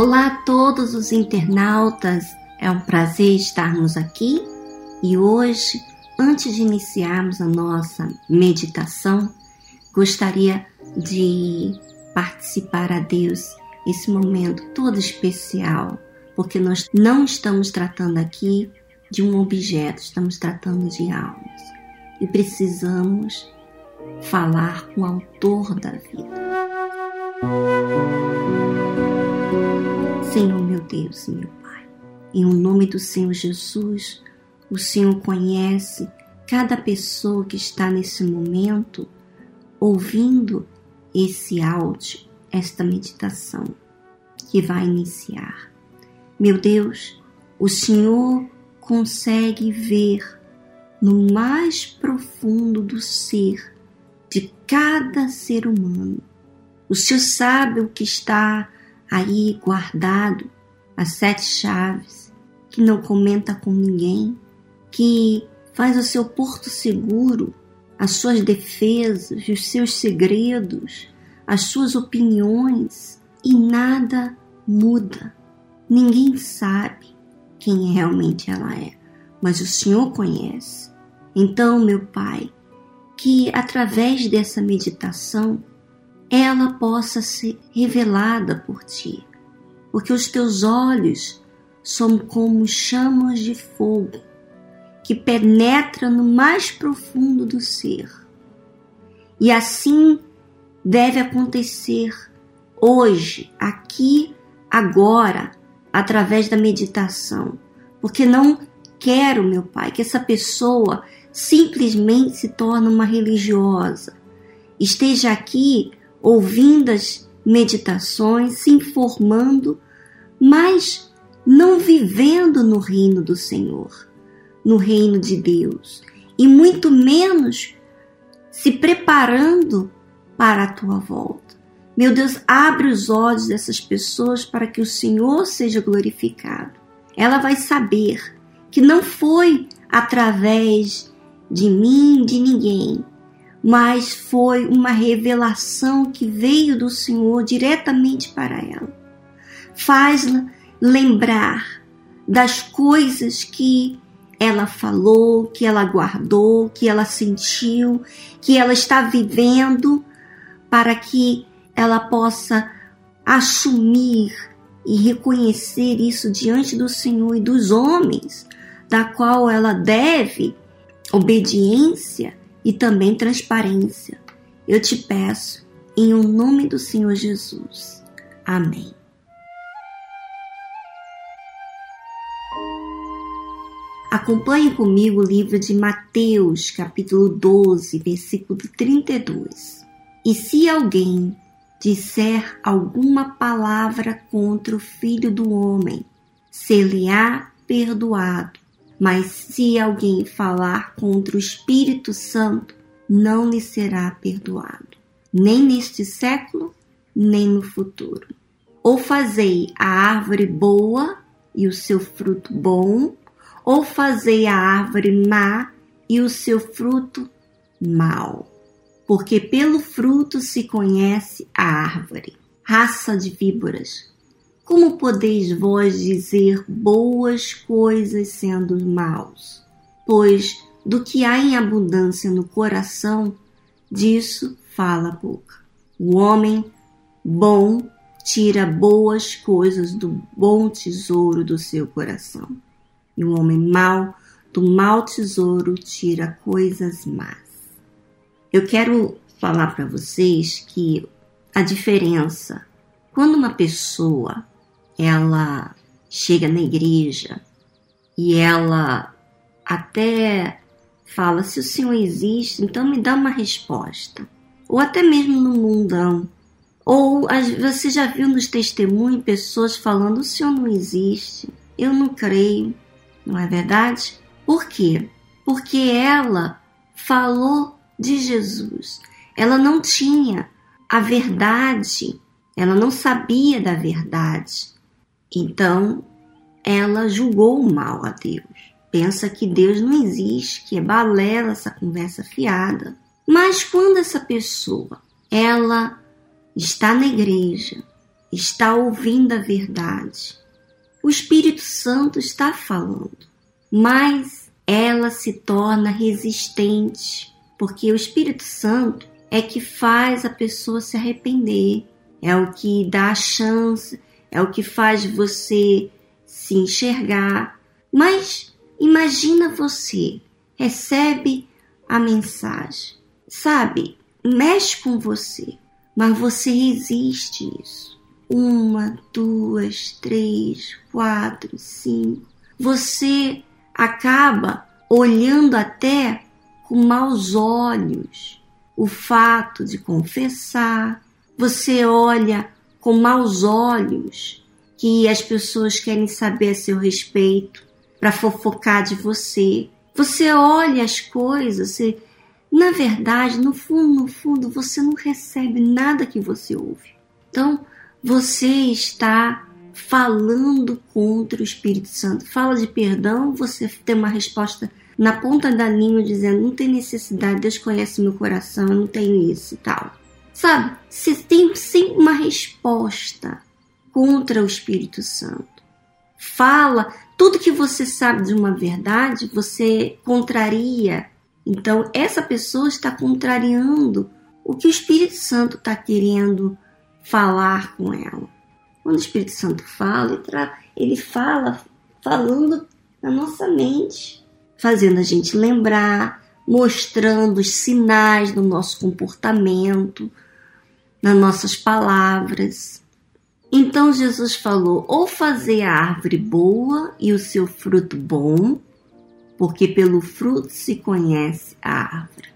Olá a todos os internautas, é um prazer estarmos aqui. E hoje, antes de iniciarmos a nossa meditação, gostaria de participar a Deus esse momento todo especial, porque nós não estamos tratando aqui de um objeto, estamos tratando de almas. E precisamos falar com o autor da vida. Senhor meu Deus meu Pai, em o nome do Senhor Jesus, o Senhor conhece cada pessoa que está nesse momento ouvindo esse áudio, esta meditação que vai iniciar. Meu Deus, o Senhor consegue ver no mais profundo do ser de cada ser humano. O Senhor sabe o que está aí guardado, as sete chaves, que não comenta com ninguém, que faz o seu porto seguro, as suas defesas, os seus segredos, as suas opiniões e nada muda. Ninguém sabe quem realmente ela é, mas o Senhor conhece. Então, meu Pai, que através dessa meditação ela possa ser revelada por ti, porque os teus olhos são como chamas de fogo que penetra no mais profundo do ser. E assim deve acontecer hoje, aqui, agora, através da meditação, porque não quero, meu Pai, que essa pessoa simplesmente se torne uma religiosa, esteja aqui ouvindo as meditações, se informando, mas não vivendo no reino do Senhor, no reino de Deus, e muito menos se preparando para a tua volta. Meu Deus, abre os olhos dessas pessoas para que o Senhor seja glorificado. Ela vai saber que não foi através de mim, de ninguém, mas foi uma revelação que veio do Senhor diretamente para ela. Faz-la lembrar das coisas que ela falou, que ela guardou, que ela sentiu, que ela está vivendo, para que ela possa assumir e reconhecer isso diante do Senhor e dos homens, da qual ela deve obediência e também transparência. Eu te peço, em o um nome do Senhor Jesus. Amém. Acompanhe comigo o livro de Mateus, capítulo 12, versículo 32. E se alguém disser alguma palavra contra o Filho do Homem, ser-lhe-á perdoado mas se alguém falar contra o Espírito Santo, não lhe será perdoado, nem neste século, nem no futuro. Ou fazei a árvore boa e o seu fruto bom, ou fazei a árvore má e o seu fruto mau. Porque pelo fruto se conhece a árvore. Raça de víboras, como podeis vós dizer boas coisas sendo maus? Pois do que há em abundância no coração, disso fala a boca. O homem bom tira boas coisas do bom tesouro do seu coração, e o homem mau do mau tesouro tira coisas más. Eu quero falar para vocês que a diferença quando uma pessoa ela chega na igreja e ela até fala: se o Senhor existe, então me dá uma resposta. Ou até mesmo no mundão. Ou você já viu nos testemunhos pessoas falando: o Senhor não existe, eu não creio. Não é verdade? Por quê? Porque ela falou de Jesus. Ela não tinha a verdade, ela não sabia da verdade. Então, ela julgou mal a Deus. Pensa que Deus não existe, que é balela essa conversa fiada. Mas quando essa pessoa, ela está na igreja está ouvindo a verdade. O Espírito Santo está falando, mas ela se torna resistente, porque o Espírito Santo é que faz a pessoa se arrepender, é o que dá a chance, é o que faz você se enxergar. Mas imagina você recebe a mensagem, sabe? Mexe com você, mas você resiste isso. Uma, duas, três, quatro, cinco. Você acaba olhando até com maus olhos o fato de confessar. Você olha com maus olhos que as pessoas querem saber a seu respeito para fofocar de você. Você olha as coisas, você, na verdade, no fundo, no fundo, você não recebe nada que você ouve. Então, você está falando contra o Espírito Santo. Fala de perdão, você tem uma resposta na ponta da língua dizendo: não tem necessidade, Deus conhece meu coração, eu não tenho isso e tal. Sabe? Você tem sempre uma resposta contra o Espírito Santo. Fala tudo que você sabe de uma verdade, você contraria. Então, essa pessoa está contrariando o que o Espírito Santo está querendo falar com ela. Quando o Espírito Santo fala, ele fala falando na nossa mente, fazendo a gente lembrar, mostrando os sinais do nosso comportamento, nas nossas palavras. Então Jesus falou: ou fazer a árvore boa e o seu fruto bom, porque pelo fruto se conhece a árvore.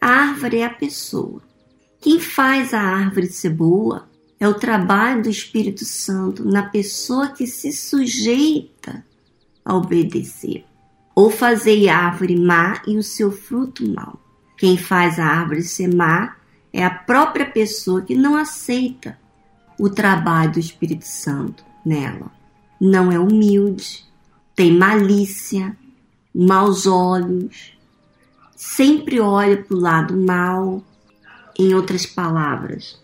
A árvore é a pessoa. Quem faz a árvore ser boa é o trabalho do Espírito Santo na pessoa que se sujeita a obedecer. Ou fazer a árvore má e o seu fruto mau. Quem faz a árvore ser má é a própria pessoa que não aceita o trabalho do Espírito Santo nela. Não é humilde, tem malícia, maus olhos, sempre olha para o lado mal. Em outras palavras,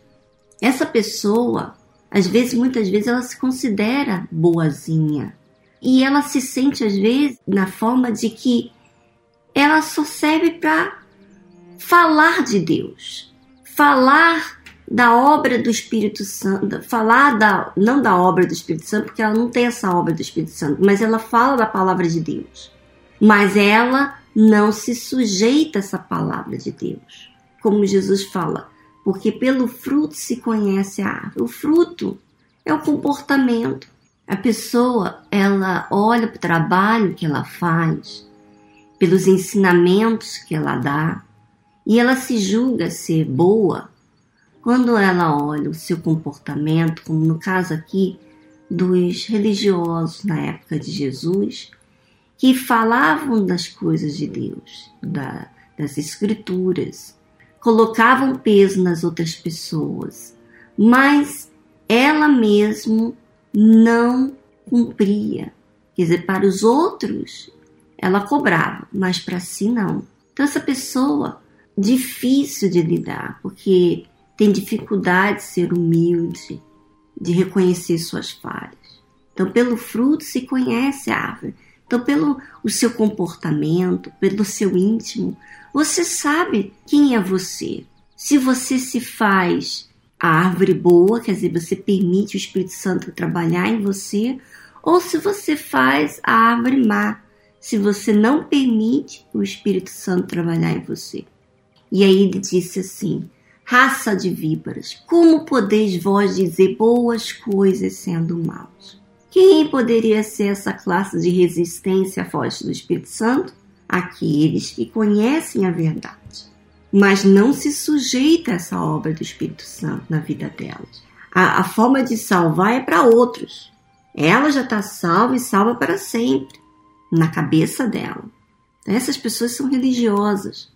essa pessoa, às vezes, muitas vezes, ela se considera boazinha e ela se sente, às vezes, na forma de que ela só serve para falar de Deus, falar da obra do Espírito Santo, falar da não da obra do Espírito Santo, porque ela não tem essa obra do Espírito Santo, mas ela fala da palavra de Deus. Mas ela não se sujeita a essa palavra de Deus. Como Jesus fala, porque pelo fruto se conhece a árvore. O fruto é o comportamento. A pessoa, ela olha para o trabalho que ela faz, pelos ensinamentos que ela dá, e ela se julga ser boa quando ela olha o seu comportamento, como no caso aqui dos religiosos na época de Jesus, que falavam das coisas de Deus, da, das Escrituras, colocavam peso nas outras pessoas, mas ela mesmo não cumpria. Quer dizer, para os outros ela cobrava, mas para si não. Então, essa pessoa, difícil de lidar, porque tem dificuldade de ser humilde, de reconhecer suas falhas. Então, pelo fruto se conhece a árvore. Então, pelo o seu comportamento, pelo seu íntimo, você sabe quem é você. Se você se faz a árvore boa, quer dizer, você permite o Espírito Santo trabalhar em você, ou se você faz a árvore má, se você não permite o Espírito Santo trabalhar em você. E aí ele disse assim: raça de víboras, como podeis vós dizer boas coisas sendo maus? Quem poderia ser essa classe de resistência à voz do Espírito Santo? Aqueles que conhecem a verdade, mas não se sujeita a essa obra do Espírito Santo na vida delas. A, a forma de salvar é para outros. Ela já está salva e salva para sempre, na cabeça dela. Essas pessoas são religiosas.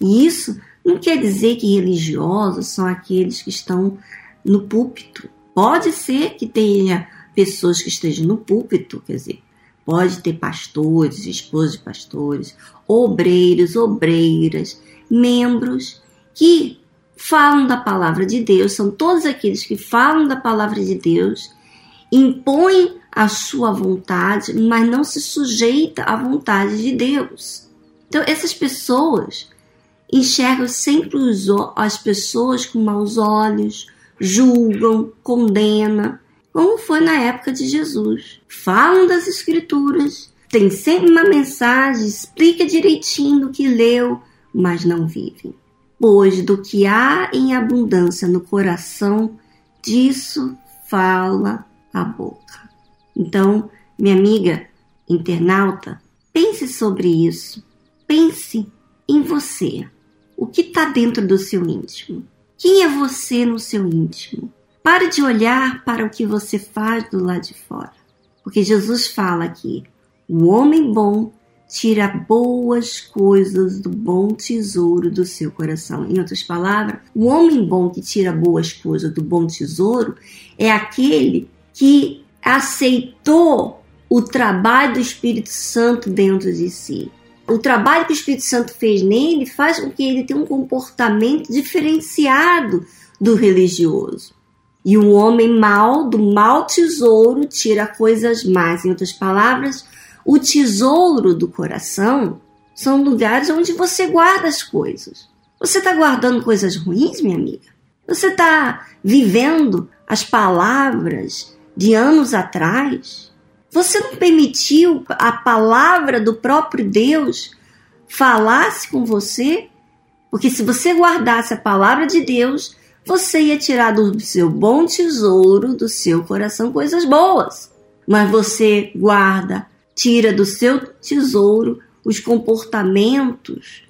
E isso não quer dizer que religiosos são aqueles que estão no púlpito. Pode ser que tenha pessoas que estejam no púlpito, quer dizer, pode ter pastores, esposos de pastores, obreiros, obreiras, membros que falam da palavra de Deus, são todos aqueles que falam da palavra de Deus, impõem a sua vontade, mas não se sujeita à vontade de Deus. Então, essas pessoas enxergam sempre os, as pessoas com maus olhos, julgam, condenam, como foi na época de Jesus. Falam das Escrituras, tem sempre uma mensagem, explica direitinho o que leu, mas não vivem. Pois do que há em abundância no coração, disso fala a boca. Então, minha amiga internauta, pense sobre isso. Pense em você. O que está dentro do seu íntimo? Quem é você no seu íntimo? Pare de olhar para o que você faz do lado de fora. Porque Jesus fala aqui: o homem bom tira boas coisas do bom tesouro do seu coração. Em outras palavras, o homem bom que tira boas coisas do bom tesouro é aquele que aceitou o trabalho do Espírito Santo dentro de si. O trabalho que o Espírito Santo fez nele faz com que ele tenha um comportamento diferenciado do religioso. E o homem mau, do mau tesouro, tira coisas más. Em outras palavras, o tesouro do coração são lugares onde você guarda as coisas. Você está guardando coisas ruins, minha amiga? Você está vivendo as palavras de anos atrás? Você não permitiu a palavra do próprio Deus falasse com você? Porque se você guardasse a palavra de Deus, você ia tirar do seu bom tesouro do seu coração coisas boas. Mas você guarda tira do seu tesouro os comportamentos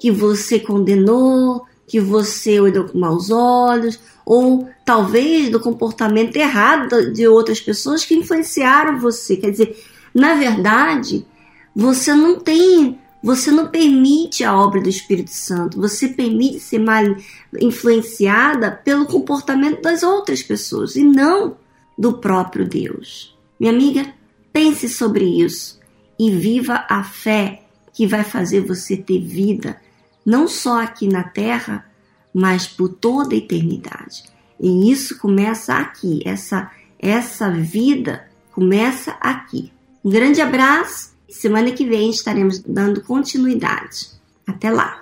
que você condenou, que você olhou com maus olhos, ou talvez do comportamento errado de outras pessoas que influenciaram você. Quer dizer, na verdade, você não tem, você não permite a obra do Espírito Santo, você permite ser mal influenciada pelo comportamento das outras pessoas e não do próprio Deus. Minha amiga, Pense sobre isso e viva a fé que vai fazer você ter vida, não só aqui na terra, mas por toda a eternidade. E isso começa aqui, essa essa vida começa aqui. Um grande abraço. Semana que vem estaremos dando continuidade. Até lá.